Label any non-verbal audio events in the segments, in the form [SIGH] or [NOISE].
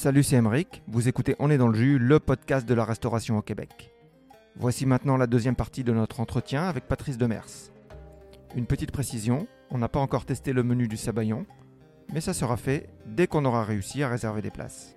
Salut, c'est Emeric. Vous écoutez On est dans le jus, le podcast de la restauration au Québec. Voici maintenant la deuxième partie de notre entretien avec Patrice Demers. Une petite précision, on n'a pas encore testé le menu du Sabayon, mais ça sera fait dès qu'on aura réussi à réserver des places.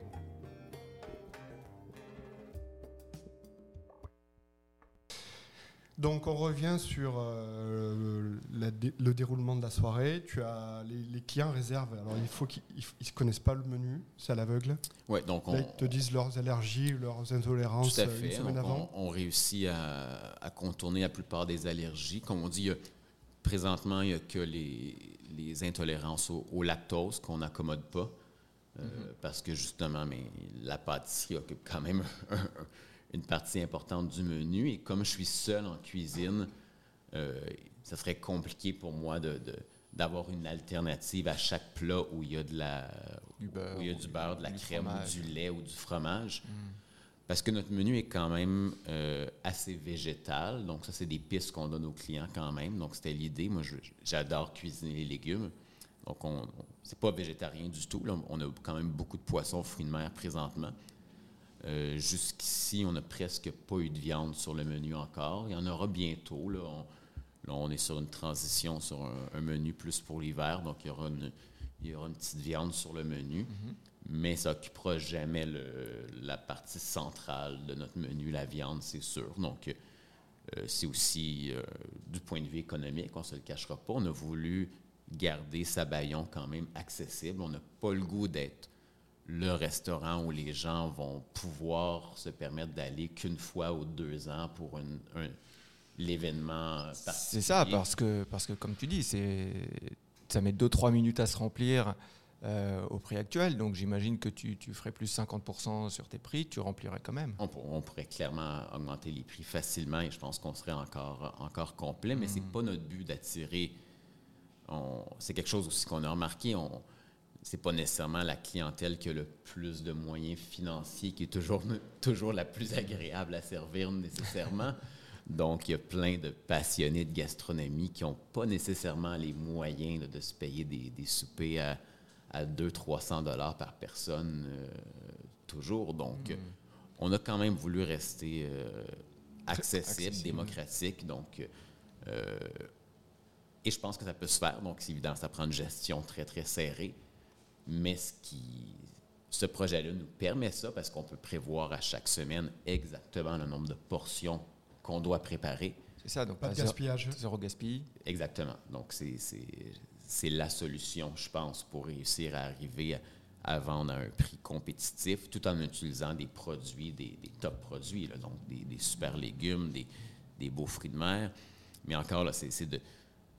Donc on revient sur euh, la le déroulement de la soirée. Tu as les, les clients réservent. Alors il faut qu'ils ne connaissent pas le menu, c'est à l'aveugle. Oui, donc on, Là, ils te disent leurs allergies, leurs intolérances tout à une fait. semaine Donc, avant. on, on réussit à, à contourner la plupart des allergies. Comme on dit, il y a- présentement, il n'y a que les, les intolérances au, au lactose qu'on n'accommode pas. euh, Parce que justement, mais la pâtisserie occupe quand même [LAUGHS] un- un- une partie importante du menu. Et comme je suis seul en cuisine, euh, ça serait compliqué pour moi de, de- d'avoir une alternative à chaque plat où il y a de la Du beurre, où il y a du beurre, de la crème, fromage. ou du lait ou du fromage. Parce que notre menu est quand même euh, assez végétal. Donc, ça, c'est des pistes qu'on donne aux clients quand même. Donc, c'était l'idée. Moi, je- j'adore cuisiner les légumes. Donc, on, on- c'est pas végétarien du tout. là. On a quand même beaucoup de poissons, fruits de mer présentement. Euh, Jusqu'ici, on n'a presque pas eu de viande sur le menu encore. Il y en aura bientôt. Là, on, là, on est sur une transition sur un, un menu plus pour l'hiver. Donc, il y, aura une, il y aura une petite viande sur le menu. Mais ça n'occupera jamais le- la partie centrale de notre menu, la viande, c'est sûr. Donc, euh, c'est aussi euh, du point de vue économique, on ne se le cachera pas. On a voulu garder Sabayon quand même accessible. On n'a pas le goût d'être le restaurant où les gens vont pouvoir se permettre d'aller qu'une fois ou deux ans pour une- un- l'événement particulier. C'est ça, parce que, parce que comme tu dis, c'est, ça met 2-3 minutes à se remplir euh, au prix actuel. Donc j'imagine que tu, tu ferais plus 50% sur tes prix, tu remplirais quand même. On, pour- on pourrait clairement augmenter les prix facilement et je pense qu'on serait encore, encore complet, mais c'est pas notre but d'attirer. C'est quelque chose aussi qu'on a remarqué. On, c'est pas nécessairement la clientèle qui a le plus de moyens financiers qui est toujours, toujours la plus agréable à servir nécessairement. [LAUGHS] Donc, il y a plein de passionnés de gastronomie qui n'ont pas nécessairement les moyens là, de se payer des, des soupers à, à 200-300 dollars par personne euh, toujours. Donc, euh, on a quand même voulu rester euh, accessible, accessible. démocratique. Donc, euh, et je pense que ça peut se faire. Donc, c'est évident, ça prend une gestion très, très serrée. Mais ce, qui, ce projet-là nous permet ça parce qu'on peut prévoir à chaque semaine exactement le nombre de portions qu'on doit préparer. C'est ça, donc Pas de gaspillage. Zéro gaspille. Exactement. Donc, c'est- c'est c'est la solution, je pense, pour réussir à arriver à, à vendre à un prix compétitif tout en utilisant des produits, des, des top produits, là, donc des, des super légumes, des, des beaux fruits de mer. Mais encore, là, c'est de,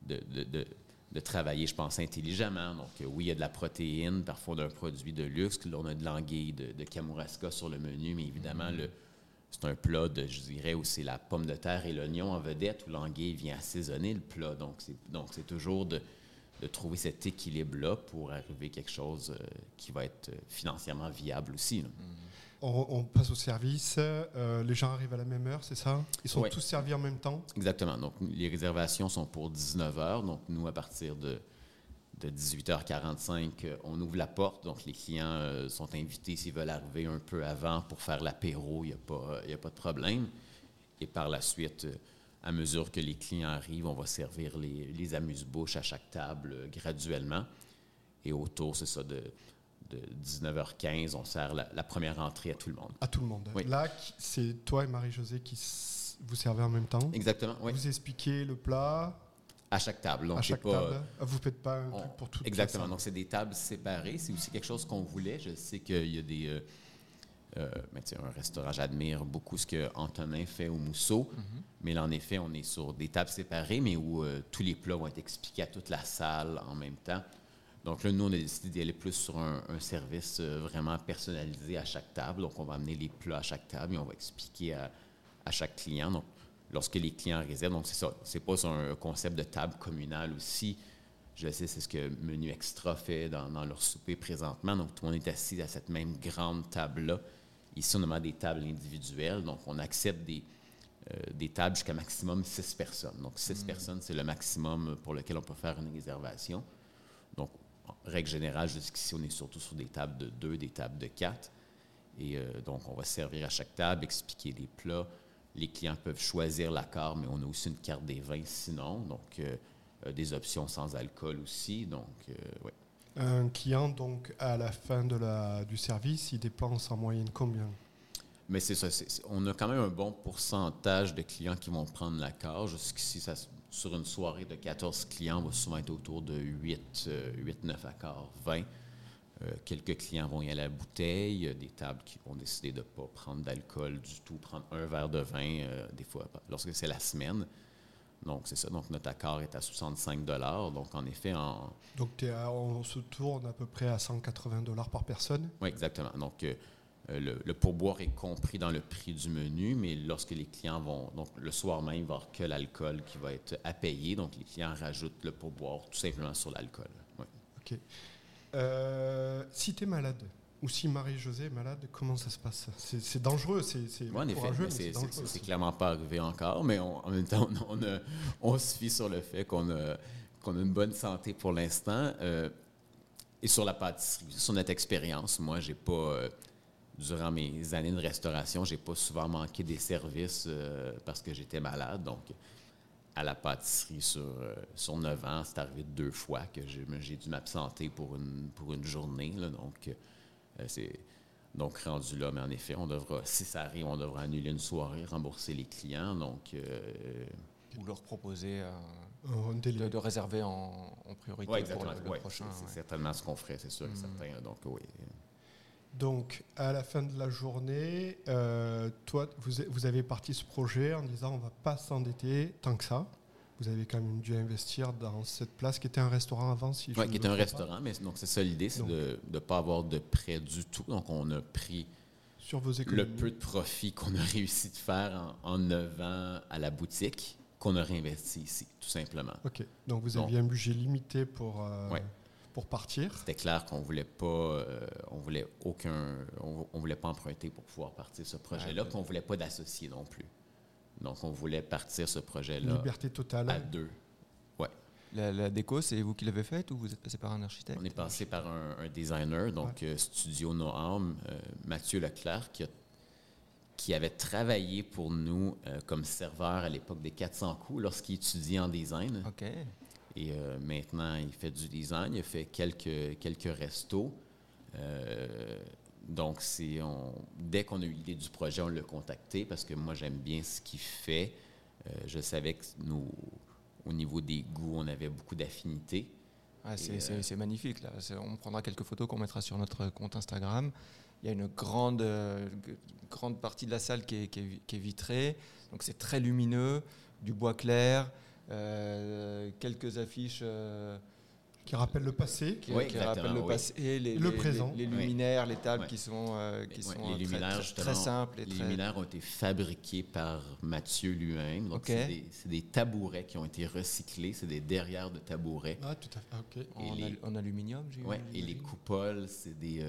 de, de- de- de travailler, je pense, intelligemment. Donc, euh, oui, il y a de la protéine, parfois d'un produit de luxe. Là, on a de l'anguille de, de Kamouraska sur le menu, mais évidemment, le, c'est un plat, de, je dirais, où c'est la pomme de terre et l'oignon en vedette, où l'anguille vient assaisonner le plat. Donc, c'est, donc c'est toujours de, de trouver cet équilibre-là pour arriver à quelque chose euh, qui va être euh, financièrement viable aussi. là. On, on passe au service. euh, les gens arrivent à la même heure, c'est ça? Ils sont tous servis en même temps? Exactement. Donc, les réservations sont pour 19 h. Donc, nous, à partir de, de 18h45, euh, on ouvre la porte. Donc, les clients euh, sont invités s'ils veulent arriver un peu avant pour faire l'apéro. Il n'y a, pas, il y a pas de problème. Et par la suite, à mesure que les clients arrivent, on va servir les, les amuse-bouches à chaque table euh, graduellement. Et autour, c'est ça, de, de 19h15, on sert la, la première entrée à tout le monde. À tout le monde. Oui. Là, c'est toi et Marie-Josée qui vous servez en même temps. Exactement, oui. Vous expliquez le plat À chaque table. Donc, à chaque pas, table. Ah, Vous ne faites pas un On- truc pour tout Exactement. Donc, c'est des tables séparées. C'est aussi quelque chose qu'on voulait. Je sais qu'il y a des. euh, euh, ben, un restaurant, j'admire beaucoup ce que Antonin fait au Mousseau. Mais là, en effet, on est sur des tables séparées, mais où euh, tous les plats vont être expliqués à toute la salle en même temps. Donc là, nous, on a décidé d'y aller plus sur un, un service euh, vraiment personnalisé à chaque table. Donc, on va amener les plats à chaque table et on va expliquer à, à chaque client. Donc, lorsque les clients réservent, donc c'est ça, c'est pas sur un concept de table communale aussi. Je sais, c'est ce que Menu Extra fait dans, dans leur souper présentement. Donc, tout le monde est assis à cette même grande table-là. Ici, on a des tables individuelles. Donc, on accepte des, euh, des tables jusqu'à maximum six personnes. Donc, six personnes, c'est le maximum pour lequel on peut faire une réservation. Règle générale, jusqu'ici, on est surtout sur des tables de 2, des tables de 4. Et euh, donc, on va servir à chaque table, expliquer les plats. Les clients peuvent choisir l'accord, mais on a aussi une carte des vins sinon. Donc, euh, euh, des options sans alcool aussi. Donc, ouais. Un client, donc, à la fin de la, du service, il dépense en moyenne combien? Mais c'est ça. on a quand même un bon pourcentage de clients qui vont prendre l'accord. Jusqu'ici, ça, sur une soirée de 14 clients, on va souvent être autour de 8, 8 9 accords, 20. quelques clients vont y aller à la bouteille, des tables qui vont décider de ne pas prendre d'alcool du tout, prendre un verre de vin, euh, des fois, lorsque c'est la semaine. Donc, c'est ça. Donc, notre accord est à 65 Donc, en effet, en. Donc, on se tourne à peu près à 180 par personne? Oui, exactement. Donc, euh, euh, le, pourboire est compris dans le prix du menu, mais lorsque les clients vont, donc le soir même, il va avoir que l'alcool qui va être à payer, donc les clients rajoutent le pourboire tout simplement sur l'alcool. OK. Euh, si tu es malade, ou si Marie-Josée est malade, comment ça se passe? C'est dangereux, c'est En effet, c'est clairement pas arrivé encore, mais en même temps, on, se fie sur le fait qu'on a, qu'on a une bonne santé pour l'instant. Euh, et sur la pâtisserie, sur notre expérience, moi, j'ai pas durant mes années de restauration, j'ai pas souvent manqué des services euh, parce que j'étais malade. Donc, à la pâtisserie sur, euh, sur 9 ans, c'est arrivé deux fois que j'ai dû m'absenter pour une, pour une journée. donc, euh, c'est donc rendu là. Mais en effet, on devra, si ça arrive, on devra annuler une soirée, rembourser les clients. Donc, ou leur proposer de, de, réserver en, priorité pour le, prochain. C'est certainement ce qu'on ferait, c'est sûr et mm. certain. Donc, oui. Donc, à la fin de la journée, euh, toi, vous, avez parti ce projet en disant on ne va pas s'endetter tant que ça. Vous avez quand même dû investir dans cette place qui était un restaurant avant, si Oui, qui était un restaurant, mais donc c'est ça l'idée, c'est de ne pas avoir de prêt du tout. Donc, on a pris sur vos le peu de profit qu'on a [LAUGHS] réussi de faire en, neuf 9 ans à la boutique qu'on a réinvesti ici, tout simplement. OK. Donc, vous aviez un budget limité pour. Euh, pour partir. C'était clair qu'on voulait pas, euh, on voulait aucun, on, voulait pas emprunter pour pouvoir partir ce projet-là, qu'on voulait pas d'associer non plus. Donc, on voulait partir ce projet-là. Liberté totale. À deux. Ouais. La, déco, c'est vous qui l'avez faite ou vous êtes passé par un architecte? On est passé par un, designer, donc euh, Studio Noam, euh, Mathieu Leclerc, qui, a, qui avait travaillé pour nous comme serveur à l'époque des 400 coups lorsqu'il étudiait en design. OK. Et euh, maintenant, il fait du design, il fait quelques, quelques restos. Euh, donc, on, dès qu'on a eu l'idée du projet, on l'a contacté parce que moi, j'aime bien ce qu'il fait. Euh, je savais que nous, au niveau des goûts, on avait beaucoup d'affinités. Ah, c'est magnifique. Là. On prendra quelques photos qu'on mettra sur notre compte Instagram. Il y a une grande, grande partie de la salle qui est, qui est vitrée. Donc, c'est très lumineux, du bois clair. Euh, quelques affiches euh, qui rappellent le passé, qui, rappellent le passé, les, le présent, les, luminaires, les tables qui sont euh, qui sont les luminaires, très, simples. les luminaires ont été fabriqués par Mathieu lui-même. Donc c'est des, tabourets qui ont été recyclés, c'est des derrières de tabourets. Ah tout à fait. Ok. En, aluminium, j'ai. Ouais. Et les coupoles, c'est des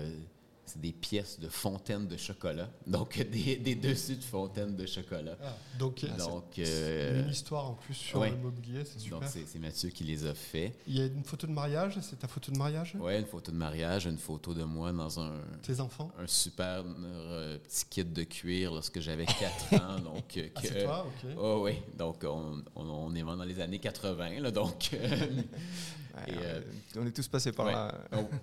c'est des pièces de fontaines de chocolat. Donc, [LAUGHS] des, des dessus de fontaines de chocolat. Ah, donc, donc euh, une histoire en plus sur l'immobilier, c'est super. Donc, c'est Mathieu qui les a fait. Il y a une photo de mariage, c'est ta photo de mariage? Oui, une photo de mariage, une photo de moi dans un. Tes enfants? Un super euh, petit kit de cuir lorsque j'avais [LAUGHS] 4 ans. Donc, ah, c'est toi, ok. Oh, oui, donc on, on, est dans les années 80, là, donc. Euh, on est tous passés par là.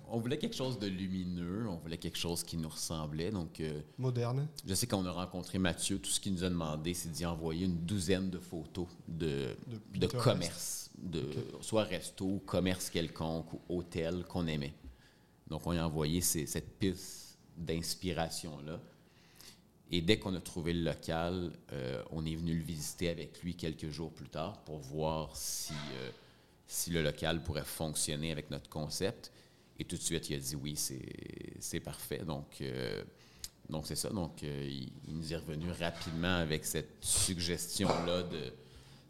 on, voulait quelque chose de lumineux, on voulait quelque chose qui nous ressemblait. Donc, euh, Moderne. Je sais qu'on a rencontré Mathieu, tout ce qu'il nous a demandé, c'est d'y envoyer une douzaine de photos de, de, commerce, de, soit resto, commerce quelconque ou hôtel qu'on aimait. Donc, on a envoyé cette piste d'inspiration-là. Et dès qu'on a trouvé le local, euh, on est venu le visiter avec lui quelques jours plus tard pour voir si si le local pourrait fonctionner avec notre concept. Et tout de suite, il a dit oui, c'est parfait. Donc, euh, donc c'est ça. Donc, euh, il, nous est revenu rapidement avec cette suggestion-là de,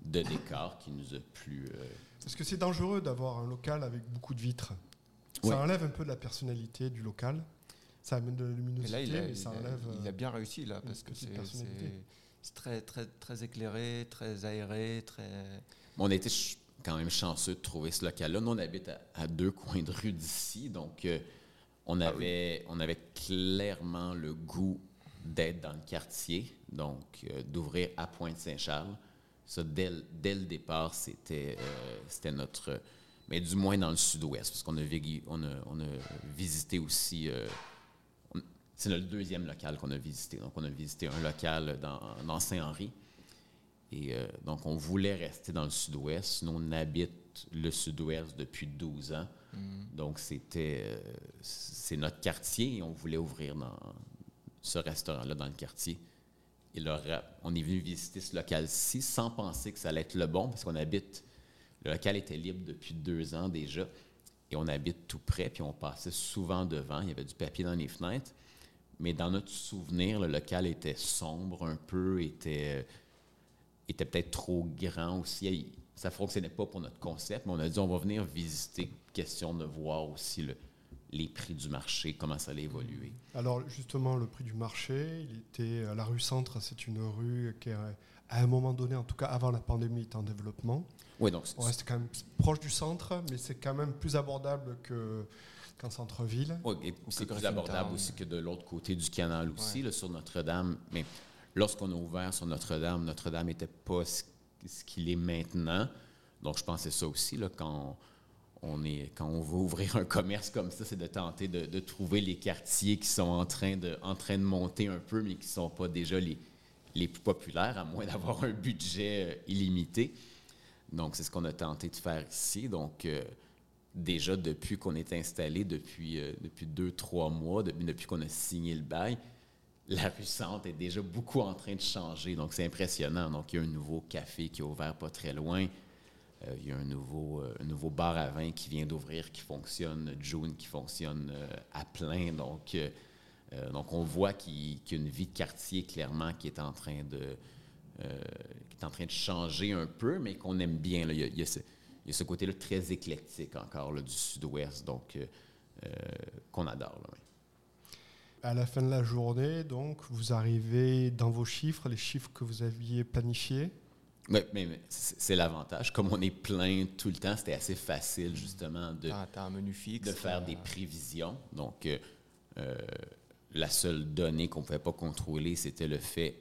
de décor qui nous a plu. Euh. Est-ce que c'est dangereux d'avoir un local avec beaucoup de vitres Ça enlève un peu de la personnalité du local. Ça amène de la luminosité, il a, mais ça enlève. Il a bien réussi là, parce que c'est très, très, très éclairé, très aéré, très. on a été quand même chanceux de trouver ce local-là. Nous, on habite à, deux coins de rue d'ici, donc euh, on, ah avait, on avait clairement le goût d'être dans le quartier, donc euh, d'ouvrir à Pointe-Saint-Charles. Ça, dès, dès, le départ, c'était euh, c'était notre... Mais du moins dans le sud-ouest, parce qu'on a, on a, on a visité aussi... c'est le deuxième local qu'on a visité. Donc, on a visité un local dans, dans Saint-Henri, et euh, donc, on voulait rester dans le sud-ouest. Nous, on habite le sud-ouest depuis 12 ans. Mm. Donc, c'était euh, c'est notre quartier et on voulait ouvrir dans ce restaurant-là dans le quartier. Et là, on est venu visiter ce local-ci sans penser que ça allait être le bon parce qu'on habite. Le local était libre depuis deux ans déjà et on habite tout près, puis on passait souvent devant. Il y avait du papier dans les fenêtres. Mais dans notre souvenir, le local était sombre un peu, était était peut-être trop grand aussi. Ça ne fonctionnait pas pour notre concept, mais on a dit on va venir visiter, question de voir aussi les prix du marché, comment ça allait évoluer. Alors justement, le prix du marché, il était à la rue Centre, c'est une rue qui, à un moment donné, en tout cas avant la pandémie, était en développement. Oui, donc on reste quand même proche du centre, mais c'est quand même plus abordable que qu'en centre-ville. Oui, et c'est plus abordable aussi que de l'autre côté du canal aussi, sur Notre-Dame. Mais Lorsqu'on a ouvert sur Notre-Dame, Notre-Dame n'était pas ce, qu'il est maintenant. Donc, je pensais ça aussi, quand on, veut ouvrir un commerce comme ça, c'est de tenter de, trouver les quartiers qui sont en train, de, monter un peu, mais qui ne sont pas déjà les, plus populaires, à moins d'avoir un budget euh, illimité. Donc, c'est ce qu'on a tenté de faire ici. Donc, euh, déjà, depuis qu'on est installé, depuis, euh, deux, trois mois, depuis qu'on a signé le bail, la Centre est déjà beaucoup en train de changer. Donc, c'est impressionnant. Donc, il y a un nouveau café qui est ouvert pas très loin. Euh, il y a un nouveau, euh, bar à vin qui vient d'ouvrir, qui fonctionne, June, qui fonctionne euh, à plein. Donc, on voit qu'il y a une vie de quartier, clairement, qui est en train de, changer un peu, mais qu'on aime bien. Il, y a, ce, côté-là très éclectique encore du sud-ouest, donc qu'on adore. À la fin de la journée, donc, vous arrivez dans vos chiffres, les chiffres que vous aviez planifiés? Oui, mais, c'est l'avantage. Comme on est plein tout le temps, c'était assez facile, justement, de, un menu fixe, de faire des prévisions. Donc, euh, euh, la seule donnée qu'on ne pouvait pas contrôler, c'était le fait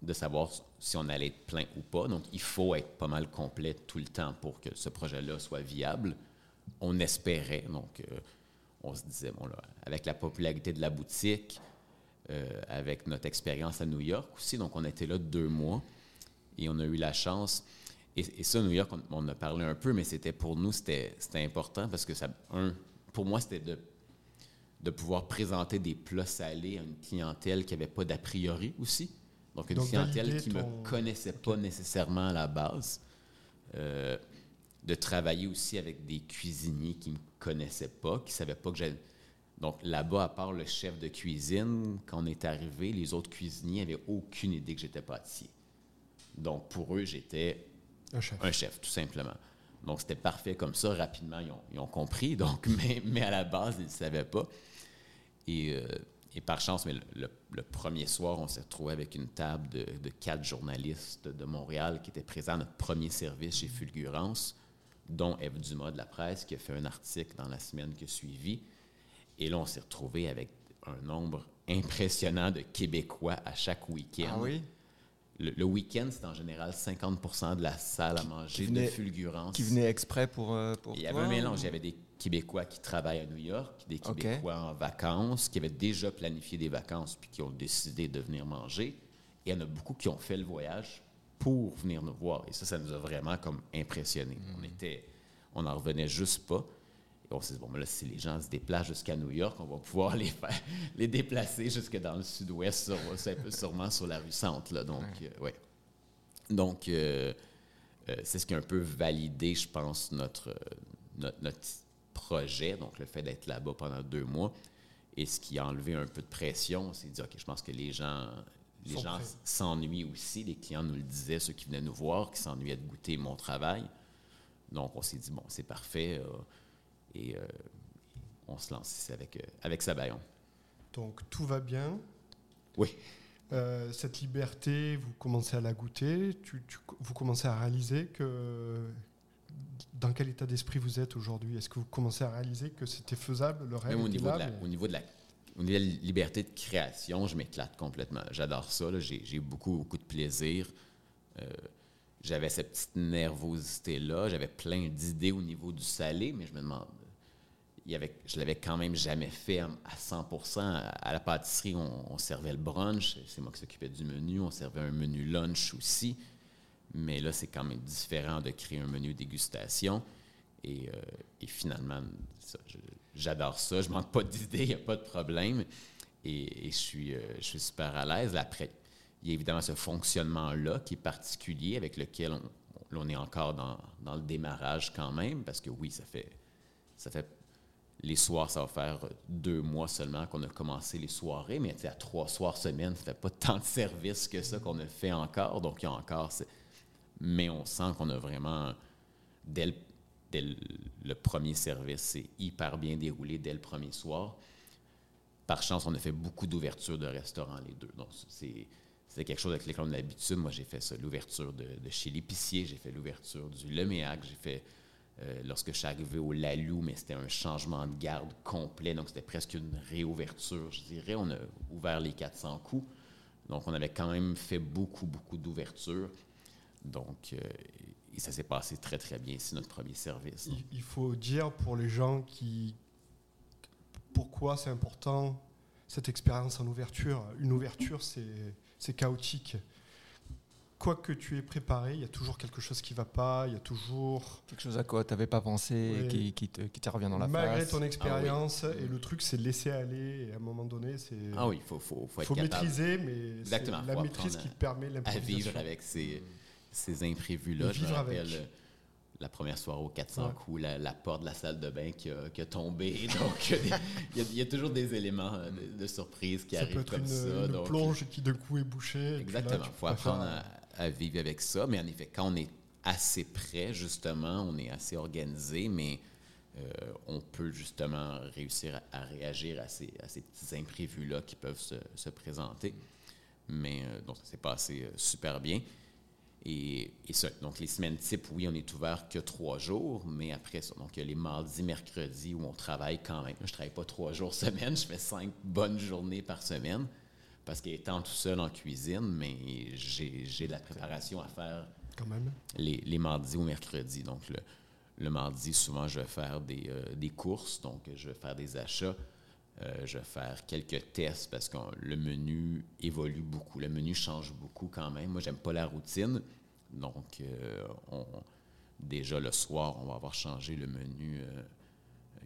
de savoir si on allait être plein ou pas. Donc, il faut être pas mal complet tout le temps pour que ce projet-là soit viable. On espérait, donc... Euh, on se disait, bon, là, avec la popularité de la boutique, euh, avec notre expérience à New York aussi, donc on était là deux mois et on a eu la chance. Et, ça, New York, on, on, a parlé un peu, mais c'était pour nous, c'était important parce que, ça, un, pour moi, c'était de, de pouvoir présenter des plats salés à une clientèle qui n'avait pas d'a priori aussi. Donc, une clientèle qui ne me connaissait pas nécessairement à la base. Euh, de travailler aussi avec des cuisiniers qui ne me connaissaient pas, qui ne savaient pas que j'avais... Donc là-bas, à part le chef de cuisine, quand on est arrivé, les autres cuisiniers n'avaient aucune idée que j'étais pâtissier. Donc pour eux, j'étais un chef. tout simplement. Donc c'était parfait comme ça. Rapidement, ils ont, compris. [LAUGHS] Donc, mais, mais, à la base, ils ne savaient pas. Et, euh, et, par chance, mais le, premier soir, on s'est retrouvé avec une table de, de, quatre journalistes de Montréal qui étaient présents à notre premier service chez Fulgurance dont Eve Dumas de la presse, qui a fait un article dans la semaine qui a suivi. Et là, on s'est retrouvé avec un nombre impressionnant de Québécois à chaque week-end. Ah oui? Le, week-end, c'est en général 50% de la salle à manger de fulgurance. Qui venait exprès pour, euh, pour Il y avait un mélange. Il y avait des Québécois qui travaillent à New York, des Québécois en vacances, qui avaient déjà planifié des vacances puis qui ont décidé de venir manger. Et il y en a beaucoup qui ont fait le voyage pour venir nous voir. Et ça, ça nous a vraiment comme impressionné. Mm. On était, on n'en revenait juste pas. Et on s'est dit, bon, mais là, si les gens se déplacent jusqu'à New York, on va pouvoir les faire, [LAUGHS] les déplacer jusque dans le sud-ouest, sûrement sur la rue Centre. Là. Donc, euh, ouais. Donc, euh, euh, c'est ce qui a un peu validé, je pense, notre, notre, notre projet, donc le fait d'être là-bas pendant deux mois. Et ce qui a enlevé un peu de pression, c'est de dire, OK, je pense que les gens, les gens s'ennuient aussi. Les clients nous le disaient, ceux qui venaient nous voir, qui s'ennuyaient de goûter mon travail. Donc, on s'est dit, bon, c'est parfait. Euh, et euh, on se lance ici avec, euh, avec Sabayon. Donc, tout va bien? Oui. cette liberté, vous commencez à la goûter? Tu, vous commencez à réaliser que dans quel état d'esprit vous êtes aujourd'hui? Est-ce que vous commencez à réaliser que c'était faisable, le rêve Même au était niveau, là, de la, mais- au, niveau de la, au niveau de la liberté de création, je m'éclate complètement. J'adore ça. J'ai beaucoup, beaucoup de plaisir. Euh, J'avais cette petite nervosité-là. J'avais plein d'idées au niveau du salé, mais je me demande. Il y je l'avais quand même jamais fait à à 100 À à la pâtisserie, on, servait le brunch. C'est moi qui s'occupais du menu. On servait un menu lunch aussi. Mais là, c'est quand même différent de créer un menu dégustation. Et, euh, finalement, ça, je- j'adore ça. Je manque pas d'idées, il n'y a pas de problème. Et, je, suis, euh, je suis super à l'aise. Après, il y a évidemment ce fonctionnement-là qui est particulier, avec lequel on, on- est encore dans, dans le démarrage quand même, parce que oui, ça fait, ça fait les soirs, ça va faire deux mois seulement qu'on a commencé les soirées, mais à trois soirs semaine, ça fait pas [LAUGHS] tant de services que ça qu'on a fait encore. Donc, il y a encore. Mais on sent qu'on a vraiment, dès le, dès le- premier service, c'est hyper bien déroulé dès le premier soir. Par chance, on a fait beaucoup d'ouvertures de restaurants, les deux. Donc, c'est. Quelque chose avec lequel on a l'habitude. Moi, j'ai fait l'ouverture de, de chez l'épicier, j'ai fait l'ouverture du Leméac, j'ai fait euh, lorsque je suis arrivé au Lalou, mais c'était un changement de garde complet, donc c'était presque une réouverture, je dirais. On a ouvert les 400 coups, donc on avait quand même fait beaucoup, beaucoup d'ouvertures. Donc, euh, et ça s'est passé très, très bien. C'est notre premier service. Il, il faut dire pour les gens qui. Pourquoi c'est important cette expérience en ouverture Une ouverture, c'est c'est chaotique. Quoi que tu aies préparé, il y a toujours quelque chose qui ne va pas, il y a toujours. Quelque chose à quoi tu n'avais pas pensé et qui, qui te, qui te revient dans la Malgré face. ton expérience, et le truc, c'est de laisser aller, et à un moment donné, c'est. Ah oui, il faut, faut, faut être faut capable maîtriser, mais c'est Exactement, la maîtrise qui te permet à l'improvisation. vivre avec ces, ces imprévus-là. Je me avec. rappelle euh, la première soirée aux 400 Ouais. coups, la, la porte de la salle de bain qui a, qui a tombé. [LAUGHS] Donc, il y a- y, toujours des éléments euh, de, de surprise qui Ça peut arrivent être comme une, ça. une donc, plonge qui d'un coup est bouchée. Exactement. Il faut apprendre à, à vivre avec ça. Mais en effet, quand on est assez près, justement, on est assez organisé, mais euh, on peut justement réussir à, à réagir à ces, à ces petits imprévus-là qui peuvent se, se présenter. Mais euh, donc, ça s'est passé euh, super bien. Et, et ça, donc les semaines type, oui, on est ouvert que trois jours, mais après ça, donc il y a les mardis, mercredis où on travaille quand même. Je travaille pas trois jours [LAUGHS] semaine, je fais cinq bonnes journées par semaine parce qu'étant tout seul en cuisine, mais j'ai j'ai de la préparation à faire Quand même. les, les mardis ou mercredis. Donc, le, le mardi, souvent, je vais faire des, euh, des courses, donc je vais faire des achats. Euh, je vais faire quelques tests parce que le menu évolue beaucoup. Le menu change beaucoup quand même. Moi, j'aime pas la routine. Donc, euh, on- déjà le soir, on va avoir changé le menu. euh,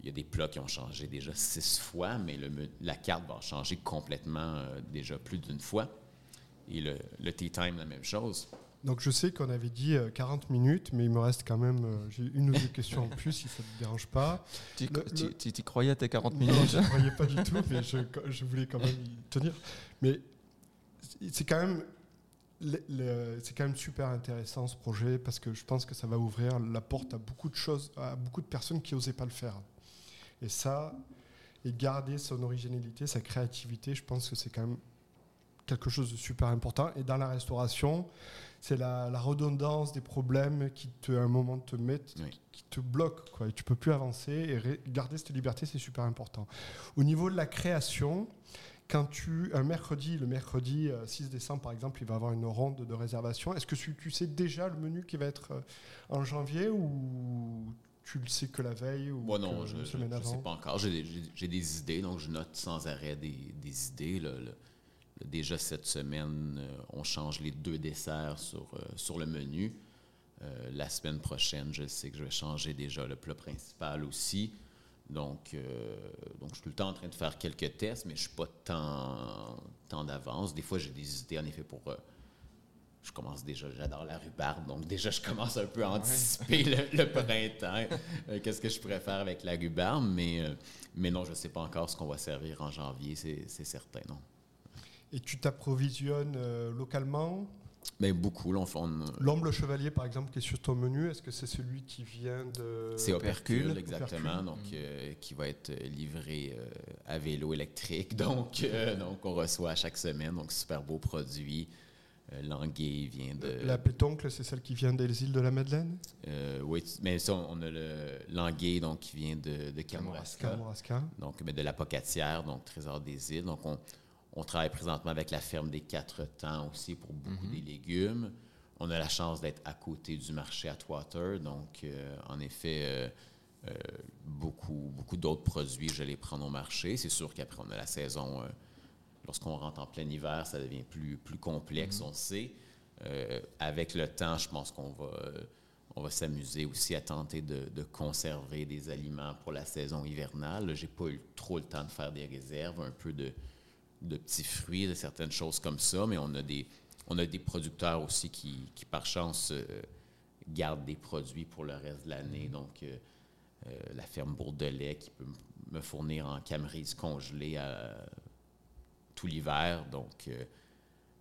il y a des plats qui ont changé déjà six fois, mais le la carte va changer complètement euh, déjà plus d'une fois. Et le, le tea time, la même chose. Donc je sais qu'on avait dit euh, 40 minutes, mais il me reste quand même euh, j'ai une ou deux questions en plus si ça ne te dérange pas. Tu Le- tu- le- tu- tu croyais à tes 40 Non, minutes je ne croyais pas du [LAUGHS] tout, mais je, je voulais quand même y tenir. Mais c'est quand même c'est quand même super intéressant ce projet parce que je pense que ça va ouvrir la porte à beaucoup de choses, à beaucoup de personnes qui n'osaient pas le faire. Et ça, et garder son originalité, sa créativité, je pense que c'est quand même quelque chose de super important. Et dans la restauration, c'est la, la redondance des problèmes qui, te, à un moment, te mettent, Oui. qui te bloquent. Quoi, et tu peux plus avancer. Et garder cette liberté, c'est super important. Au niveau de la création, quand tu, un mercredi, le mercredi euh, 6 décembre, par exemple, il va y avoir une ronde de réservation. Est-ce que tu, sais déjà le menu qui va être euh, en janvier ou tu le sais que la veille ou Moi, non, je ne sais pas encore. J'ai des idées, donc je note sans arrêt des, des idées. là. Déjà cette semaine, euh, on change les deux desserts sur, euh, sur le menu. Euh, la semaine prochaine, je sais que je vais changer déjà le plat principal aussi. Donc, euh, donc, je suis tout le temps en train de faire quelques tests, mais je ne suis pas tant, tant d'avance. Des fois, j'ai des idées, en effet, pour... euh, je commence déjà, j'adore la rhubarbe, donc déjà, je commence un peu à anticiper le, le printemps. Euh, Qu'est-ce que je pourrais faire avec la rhubarbe, mais, euh, mais non, je ne sais pas encore ce qu'on va servir en janvier, c'est c'est certain, non. Et tu t'approvisionnes euh, localement? Mais beaucoup, fait... on- L'ombre chevalier, par exemple, qui est sur ton menu, est-ce que c'est celui qui vient de. C'est Opercule, Opercule. exactement, Opercule. donc euh, qui va être livré euh, à vélo électrique. [LAUGHS] Donc, euh, donc, on reçoit à chaque semaine, donc super beau produit. Languet vient de. La pétoncle, c'est celle qui vient des îles de la Madeleine? Oui, mais ça, on a le Languet, donc, qui vient de, de Kamouraska. Donc, mais de la Pocatière, donc Trésor des îles. Donc, on, on, travaille présentement avec la ferme des Quatre Temps aussi pour beaucoup mhm. des légumes. On a la chance d'être à côté du marché Atwater. Donc, en effet, euh, beaucoup, beaucoup d'autres produits, je les prends au marché. C'est sûr qu'après, on a la saison. Euh, lorsqu'on rentre en plein hiver, ça devient plus, plus complexe, mm-hmm. on sait. Euh, avec le temps, je pense qu'on va, on va s'amuser aussi à tenter de, de, conserver des aliments pour la saison hivernale. J'ai pas eu trop le temps de faire des réserves, un peu de, de petits fruits, de certaines choses comme ça, mais on a des, on a des producteurs aussi qui, qui par chance, gardent des produits pour le reste de l'année. Donc, euh, la ferme Bourdelais qui peut me fournir en camerise congelée tout l'hiver. Donc, euh,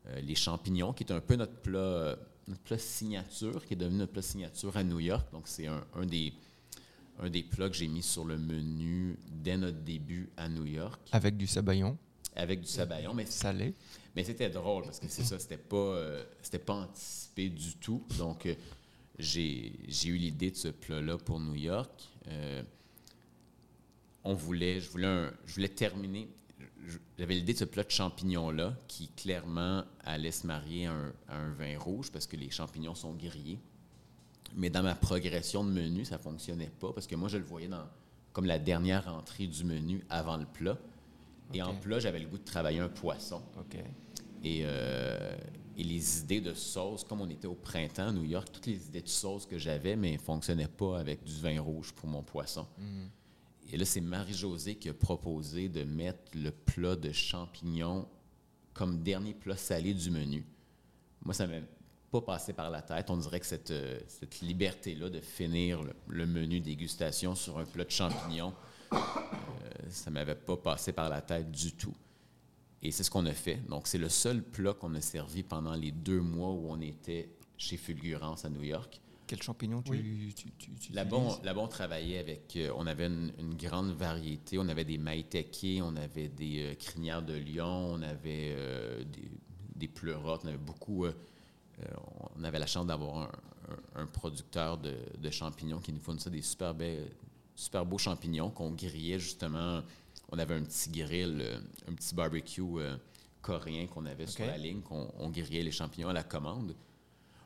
euh, les champignons, qui est un peu notre plat, notre plat signature, qui est devenu notre plat signature à New York. Donc, c'est un, des, un des plats que j'ai mis sur le menu dès notre début à New York. Avec du sabayon. Avec du sabayon, mais salé. Mais c'était drôle parce que c'est ça, c'était pas, c'était pas anticipé du tout. Donc, j'ai eu l'idée de ce plat-là pour New York. Euh, on voulait, je voulais, je voulais terminer. J'avais l'idée de ce plat de champignons-là qui clairement allait se marier à un, vin rouge parce que les champignons sont grillés. Mais dans ma progression de menu, ça ne fonctionnait pas parce que moi, je le voyais dans, comme la dernière entrée du menu avant le plat. Et en plat, j'avais le goût de travailler un poisson. Et, euh, et les idées de sauce, comme on était au printemps à New York, toutes les idées de sauce que j'avais, mais ne fonctionnaient pas avec du vin rouge pour mon poisson. Mhm. Et là, c'est Marie-Josée qui a proposé de mettre le plat de champignons comme dernier plat salé du menu. Moi, ça ne m'est pas passé par la tête. On dirait que cette, euh, cette liberté-là de finir le, menu dégustation sur un plat de champignons, euh, ça ne m'avait pas passé par la tête du tout. Et c'est ce qu'on a fait. Donc, c'est le seul plat qu'on a servi pendant les deux mois où on était chez Fulgurance à New York. Quels champignons tu, oui. Là-bas, on, travaillait avec... Euh, on avait une, grande variété. On avait des maïtekés, on avait des euh, crinières de lion, on avait des, des, pleurotes, on avait beaucoup... on avait la chance d'avoir un, producteur de, de, champignons qui nous fournissait des super, super beaux champignons qu'on grillait justement on avait un petit grill, euh, un petit barbecue euh, coréen qu'on avait sur la ligne, qu'on on grillait les champignons à la commande.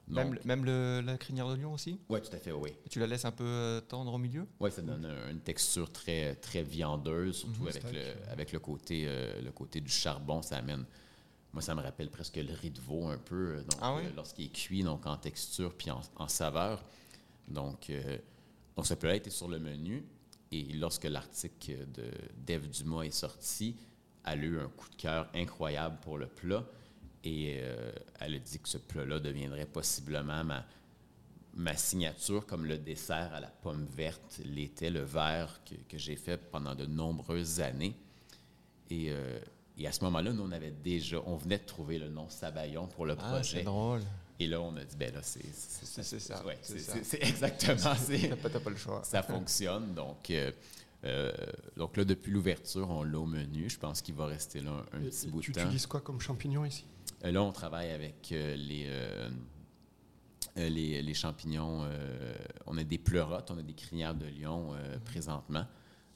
même, même la crinière de lion aussi? Oui, tout à fait, oui. tu la laisses un peu euh, tendre au milieu? Oui, ça donne une texture très, très viandeuse, surtout mhm. avec, le, avec le, côté, le côté du charbon, ça amène... Moi, ça me rappelle presque le riz de veau un peu, donc, ah lorsqu'il est cuit, donc en texture puis en, saveur. Donc, donc, ce plat été sur le menu. Et lorsque l'article de Dave Dumas est sorti, elle a eu un coup de cœur incroyable pour le plat. Et euh, elle a dit que ce plat-là deviendrait possiblement ma, ma signature, comme le dessert à la pomme verte l'était, le verre que, j'ai fait pendant de nombreuses années. Et, euh, et à ce moment-là, nous, on avait déjà, on venait de trouver le nom Sabayon pour le ah, projet. c'est drôle. Et là, on a dit, ben là, c'est ça. c'est exactement. [LAUGHS] T'as pas le choix. Ça fonctionne. Donc, euh, euh, donc là, depuis l'ouverture, on l'a au menu. Je pense qu'il va rester là un, petit bout de temps. Tu utilises quoi comme champignons ici? Euh, là, on travaille avec les, les, les, champignons. on a des pleurotes, on a des crinières de lion mm-hmm. présentement.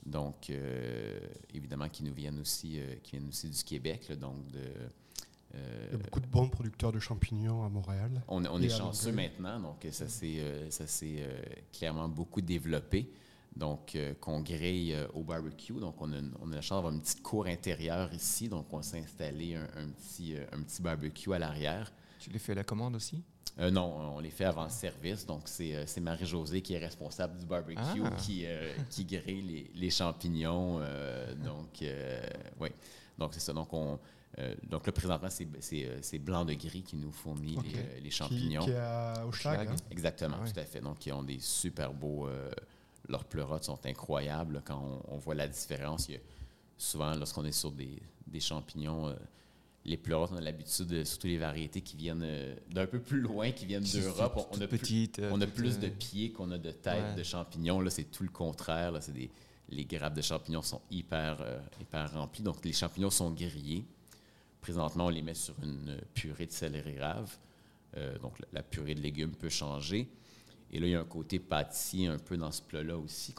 Donc, évidemment, qui nous viennent aussi, qui viennent aussi du Québec, donc de euh, Il y a beaucoup de bons producteurs de champignons à Montréal. On, est chanceux maintenant, donc ça s'est euh, euh, clairement beaucoup développé. Donc, qu'on grille au barbecue. Donc, on a, on a, la chance d'avoir une petite cour intérieure ici. Donc, on s'est installé un, petit, un petit barbecue à l'arrière. Tu les fais à la commande aussi? non, on les fait avant le service. Donc, c'est Marie-Josée qui est responsable du barbecue, ah. qui, qui grille les, les champignons. donc, oui. Donc, c'est ça. Donc, on, euh, donc là, présentement, c'est euh, Blanc de Gris qui nous fournit les, euh, champignons. Qui, est au Schlag, hein? Exactement, ah tout à fait. Donc, ils ont des super beaux... leurs pleurotes sont incroyables quand on, voit la différence. souvent, lorsqu'on est sur des, champignons, les pleurotes, on a l'habitude, surtout les variétés qui viennent d'un peu plus loin, qui viennent d'Europe. On, a plus, on a plus de pieds qu'on a de têtes de champignons. Là, c'est tout le contraire. Là, les grappes de champignons sont hyper, hyper remplies. Donc, les champignons sont grillés présentement, on les met sur une purée de céleri rave. Euh, donc, la, purée de légumes peut changer. Et là, il y a un côté pâtissier un peu dans ce plat-là aussi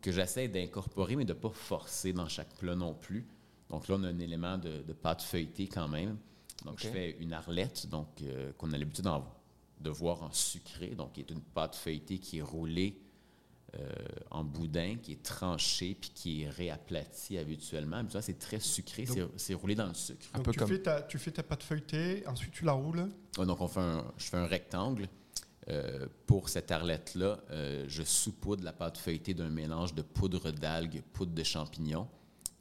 que j'essaie d'incorporer, mais de ne pas forcer dans chaque plat non plus. Donc là, on a un élément de, pâte feuilletée quand même. Donc, je fais une arlette, donc euh, qu'on a l'habitude de voir en sucré, donc qui est une pâte feuilletée qui est roulée euh, en boudin, qui est tranché puis qui est réaplati habituellement. Mais c'est très sucré, c'est roulé dans le sucre. Donc tu, fais ta, tu fais ta pâte feuilletée, ensuite tu la roules Donc on fait je fais un rectangle. Euh, pour cette arlette-là, euh, je saupoudre la pâte feuilletée d'un mélange de poudre d'algues, poudre de champignons.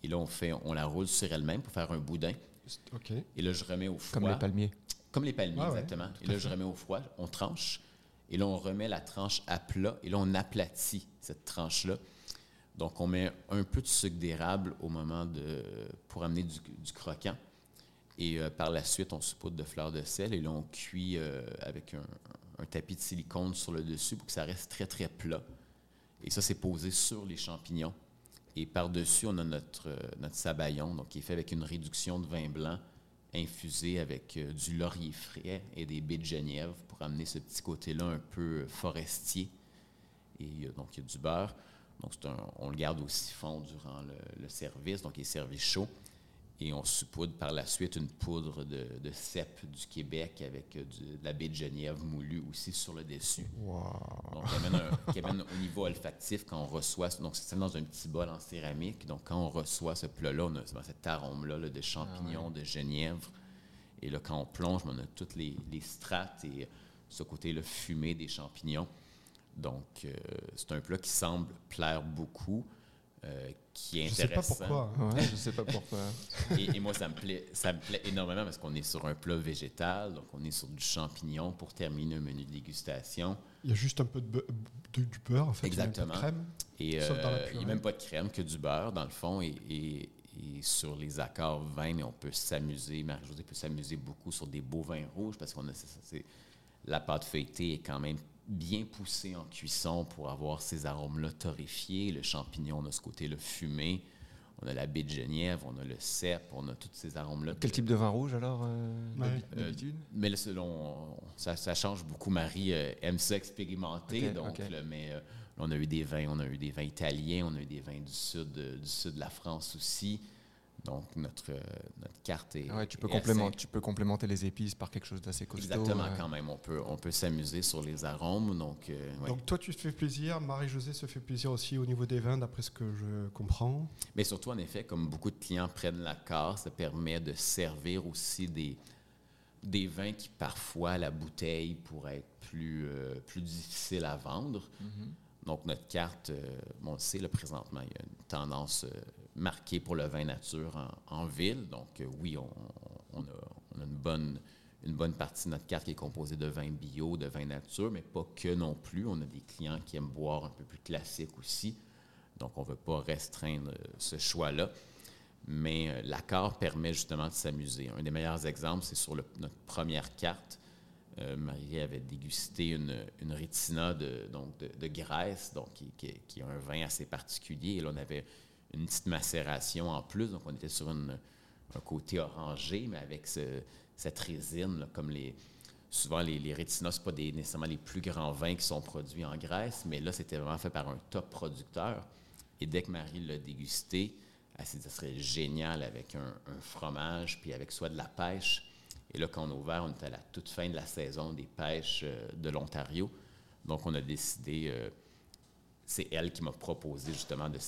Et là, on, fait, on la roule sur elle-même pour faire un boudin. OK. Et là, je remets au froid. Comme les palmiers. Comme les palmiers, exactement. et là, je remets au froid, on tranche. Et là, on remet la tranche à plat. Et là, on aplatit cette tranche-là. Donc, on met un peu de sucre d'érable au moment de. pour amener du, croquant. Et euh, par la suite, on saupoudre de fleurs de sel. Et là, on cuit euh, avec un, tapis de silicone sur le dessus pour que ça reste très, très plat. Et ça, c'est posé sur les champignons. Et par-dessus, on a notre, euh, sabayon, donc qui est fait avec une réduction de vin blanc infusé avec euh, du laurier frais et des baies de genièvre pour amener ce petit côté-là un peu forestier. Et euh, donc, il y a du beurre. Donc, on le garde au siphon durant le, service, donc il est servi chaud. Et on saupoudre par la suite une poudre de, de cèpe du Québec avec euh, de la baie de Genièvre moulue aussi sur le dessus. Donc, qui amène, au niveau olfactif quand on reçoit. Donc, c'est dans un petit bol en céramique. Donc, quand on reçoit ce plat-là, on a cet arôme-là de champignons, ah de genièvre. Et là, quand on plonge, on a toutes les, strates et ce côté-là fumé des champignons. Donc, euh, c'est un plat qui semble plaire beaucoup. Euh, qui est intéressant. Je sais pas pourquoi. Hein. Ouais, je sais pas pourquoi. [LAUGHS] et, moi, ça me plaît, ça me plaît énormément parce qu'on est sur un plat végétal, donc on est sur du champignon pour terminer un menu de dégustation. Il y a juste un peu de, du beurre, en fait. Exactement. Il crème. Et euh, il n'y a même pas de crème, que du beurre, dans le fond. Et, et, sur les accords vins, mais on peut s'amuser. Marie-Josée peut s'amuser beaucoup sur des beaux vins rouges parce qu'on a la pâte feuilletée est quand même bien poussé en cuisson pour avoir ces arômes-là torréfiés. Le champignon, on a ce côté-là fumé. On a la baie de Genièvre, on a le cèpe, on a tous ces arômes-là. Quel type de vin rouge alors, euh, euh, d'habitude? mais là, selon, ça, change beaucoup. Marie euh, aime ça expérimenter. donc, mais on a eu des vins, on a eu des vins italiens, on a eu des vins du sud, du sud de la France aussi. Donc, notre, notre carte est. Ouais, tu, peux complémenter, tu peux complémenter les épices par quelque chose d'assez costaud. Exactement, quand même. On peut, on peut s'amuser sur les arômes. Donc, euh, donc, toi, tu te fais plaisir. Marie-Josée se fait plaisir aussi au niveau des vins, d'après ce que je comprends. Mais surtout, en effet, comme beaucoup de clients prennent la carte, ça permet de servir aussi des, des vins qui, parfois, la bouteille pourrait être plus, euh, plus difficile à vendre. Mm-hmm. Donc, notre carte, euh, on le sait, là, présentement, il y a une tendance marqué pour le vin nature en, ville. Donc, euh, oui, on, a, une, bonne, partie de notre carte qui est composée de vins bio, de vins nature, mais pas que non plus. On a des clients qui aiment boire un peu plus classique aussi. Donc, on ne veut pas restreindre euh, ce choix-là. Mais euh, l'accord permet justement de s'amuser. Un des meilleurs exemples, c'est sur notre première carte. Marie avait dégusté une, une rétina de, donc donc qui, qui, est un vin assez particulier. Et là, on avait une petite macération en plus. Donc, on était sur un côté orangé, mais avec cette résine, comme les. Souvent, les, les rétinas, ce pas nécessairement les plus grands vins qui sont produits en Grèce, mais là, c'était vraiment fait par un top producteur. Et dès que Marie l'a dégusté, elle s'est dit ça serait génial avec un, fromage, puis avec soit de la pêche. Et là, quand on a ouvert, on était à la toute fin de la saison des pêches euh, de l'Ontario. Donc, on a décidé, euh, c'est elle qui m'a proposé justement de,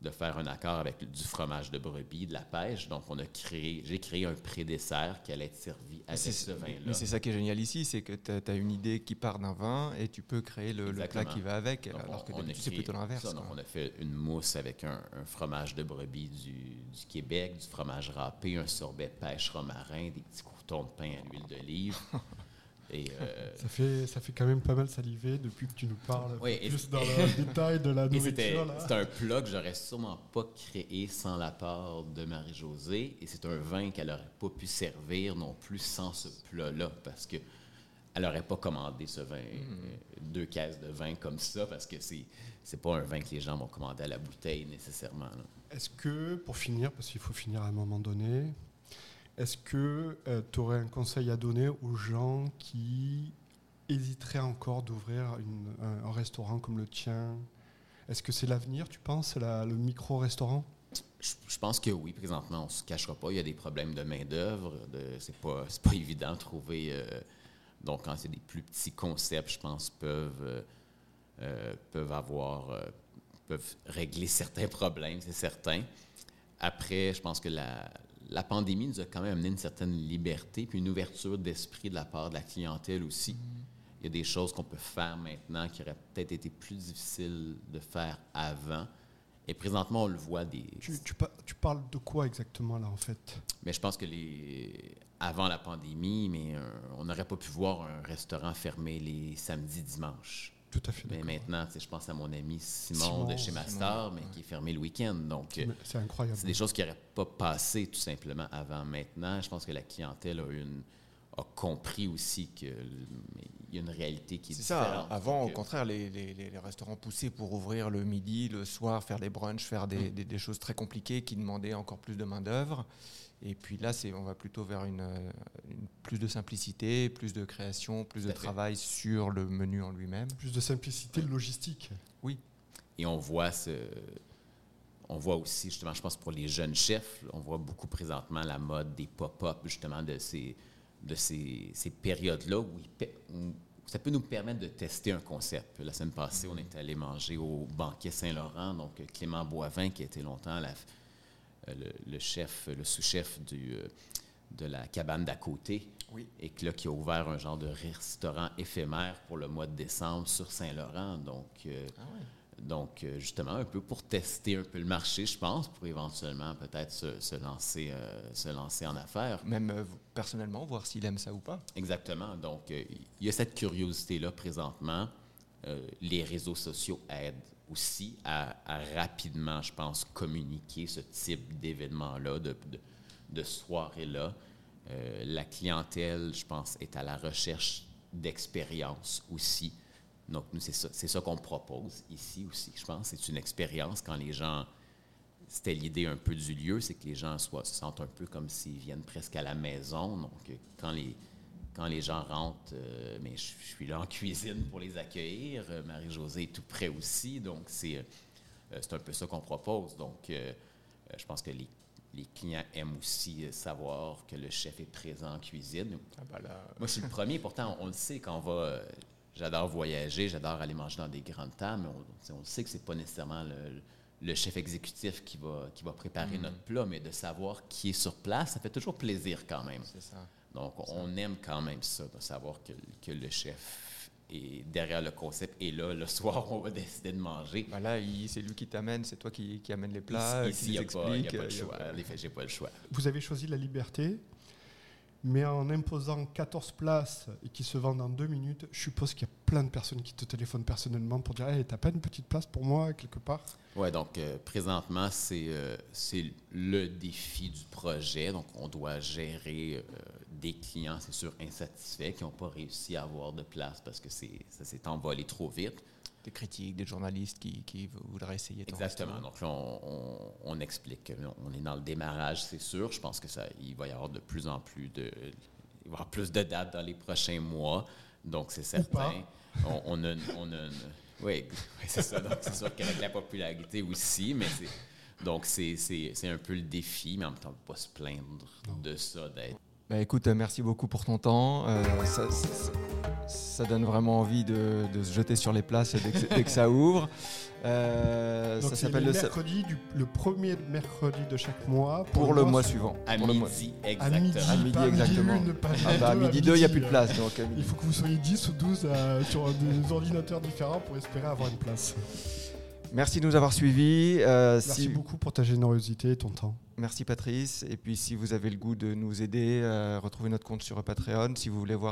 de faire un accord avec du fromage de brebis, de la pêche. Donc, on a créé, j'ai créé un pré-dessert qui allait être servi avec ce vin-là. Mais c'est ça qui est génial ici, c'est que tu as, une idée qui part d'un vin et tu peux créer le, plat qui va avec, alors que c'est plutôt l'inverse. on a fait une mousse avec un, fromage de brebis du, du, Québec, du fromage râpé, un sorbet pêche romarin, des petits croutons de pain à l'huile d'olive. [LAUGHS] Euh, ça, fait, ça fait quand même pas mal saliver depuis que tu nous parles plus dans [LAUGHS] le détail de la nourriture. C'est un plat que j'aurais sûrement pas créé sans la part de Marie-Josée. Et c'est un vin qu'elle n'aurait pas pu servir non plus sans ce plat-là. Parce que elle n'aurait pas commandé ce vin, mm. euh, deux caisses de vin comme ça, parce que c'est c'est pas un vin que les gens vont commander à la bouteille nécessairement. Est-ce que, pour finir, parce qu'il faut finir à un moment donné, Est-ce que tu aurais un conseil à donner aux gens qui hésiteraient encore d'ouvrir un, restaurant comme le tien? Est-ce que c'est l'avenir, tu penses, le micro-restaurant? Je, pense que oui, présentement, on ne se cachera pas. Il y a des problèmes de main-d'œuvre. Ce n'est pas, [LAUGHS] pas évident de trouver. Euh, donc, quand c'est des plus petits concepts, je pense, peuvent, euh, euh, peuvent avoir. peuvent régler [LAUGHS] certains problèmes, c'est certain. Après, je pense que la, la pandémie nous a quand même amené une certaine liberté puis une ouverture d'esprit de la part de la clientèle aussi. Il y a des choses qu'on peut faire maintenant qui auraient peut-être été plus difficiles de faire avant. Et présentement, on le voit des. Tu, tu, parles de quoi exactement là, en fait? Mais je pense que les avant la pandémie, mais euh, on n'aurait pas pu voir un restaurant fermé les samedis, dimanches. Tout à fait. Mais maintenant, je pense à mon ami Simon, de chez Master, mais qui est fermé le week-end. Donc, c'est incroyable. C'est des choses qui n'auraient pas passé tout simplement avant. Maintenant, je pense que la clientèle a une a compris aussi qu'il y a une réalité qui est, C'est ça. Avant, au contraire, les, les, restaurants poussaient pour ouvrir le midi, le soir, faire des brunchs, faire des, mm. des, choses très compliquées qui demandaient encore plus de main-d'œuvre. Et puis là, c'est, on va plutôt vers une, plus de simplicité, plus de création, plus de travail sur le menu en lui-même. Plus de simplicité logistique. Oui. Et on voit ce, on voit aussi, justement, je pense pour les jeunes chefs, on voit beaucoup présentement la mode des pop-up, justement, de ces, de ces, périodes-là où, ça peut nous permettre de tester un concept. La semaine passée, on est allé manger au banquet Saint-Laurent, donc Clément Boivin, qui était longtemps euh, le, chef, le sous-chef euh, de la cabane d'à côté, et qui a ouvert un genre de restaurant éphémère pour le mois de décembre sur Saint-Laurent. Donc, euh, ah donc, euh, justement, un peu pour tester un peu le marché, je pense, pour éventuellement peut-être se, lancer, euh, se lancer en affaires. Même euh, personnellement, voir s'il aime ça ou pas. Exactement. Donc, il y a cette curiosité-là présentement. les réseaux sociaux aident aussi à, rapidement, je pense, communiquer ce type d'événement-là, de, de, de soirée-là. la clientèle, je pense, est à la recherche d'expérience aussi. Donc, nous, c'est ça, ça qu'on propose ici aussi, je pense. C'est une expérience quand les gens. C'était l'idée un peu du lieu, c'est que les gens soient, se sentent un peu comme s'ils viennent presque à la maison. Donc, quand les, quand les gens rentrent, euh, mais je, suis là en [LAUGHS] cuisine pour les accueillir. Euh, Marie-Josée est tout près aussi. Donc, c'est, euh, un peu ça qu'on propose. Donc, je pense que les, les clients aiment aussi savoir que le chef est présent en cuisine. Ah ben Moi, je suis le premier. Pourtant, on le sait quand on va J'adore voyager, j'adore aller manger dans des grandes tables, mais on, sait que c'est pas nécessairement le, chef exécutif qui va, qui va préparer mm. notre plat, mais de savoir qui est sur place, ça fait toujours plaisir quand même. C'est ça. Donc, on aime quand même ça, de savoir que, que, le chef est derrière le concept et là, le [LAUGHS] soir, on va décider de manger. Voilà, c'est lui qui t'amène, c'est toi qui, qui amène les plats, ici, il n'y a, pas le euh, choix. En effet, j'ai pas le choix. Vous avez choisi la liberté mais en imposant 14 places et qui se vendent en deux minutes, je suppose qu'il y a plein de personnes qui te téléphonent personnellement pour dire Hey, t'as pas une petite place pour moi quelque part? Oui, donc euh, présentement, euh, c'est le défi du projet. Donc, on doit gérer euh, des clients, c'est sûr, insatisfaits, qui n'ont pas réussi à avoir de place parce que ça s'est envolé trop vite des critiques, des journalistes qui, qui voudraient essayer de Exactement. Donc là, on, on, explique. On est dans le démarrage, c'est sûr. Je pense que ça, il va y avoir de plus en plus de, il va y avoir plus de dates dans les prochains mois. Donc c'est certain. On, on, a, on a [LAUGHS] oui, c'est ça. Donc c'est sûr qu'avec la popularité aussi, mais donc c'est un peu le défi, mais en même temps, on ne peut pas se plaindre de ça d'être bah, écoute, euh, merci beaucoup pour ton temps. Euh, ça, donne vraiment envie de, se jeter sur les places dès que, ça ouvre. Euh, ça s'appelle le mercredi, du, le premier mercredi de chaque mois. Pour, le, mois, suivant. À midi, exactement. À midi, à midi exactement. ah bah, à midi 2, il n'y a plus de place. Donc, il faut que vous soyez 10 ou 12 sur des ordinateurs différents pour espérer avoir une place. Merci de nous avoir suivis. Merci beaucoup pour ta générosité et ton temps. Merci Patrice. Et puis si vous avez le goût de nous aider, euh, retrouvez notre compte sur Patreon. Si vous voulez voir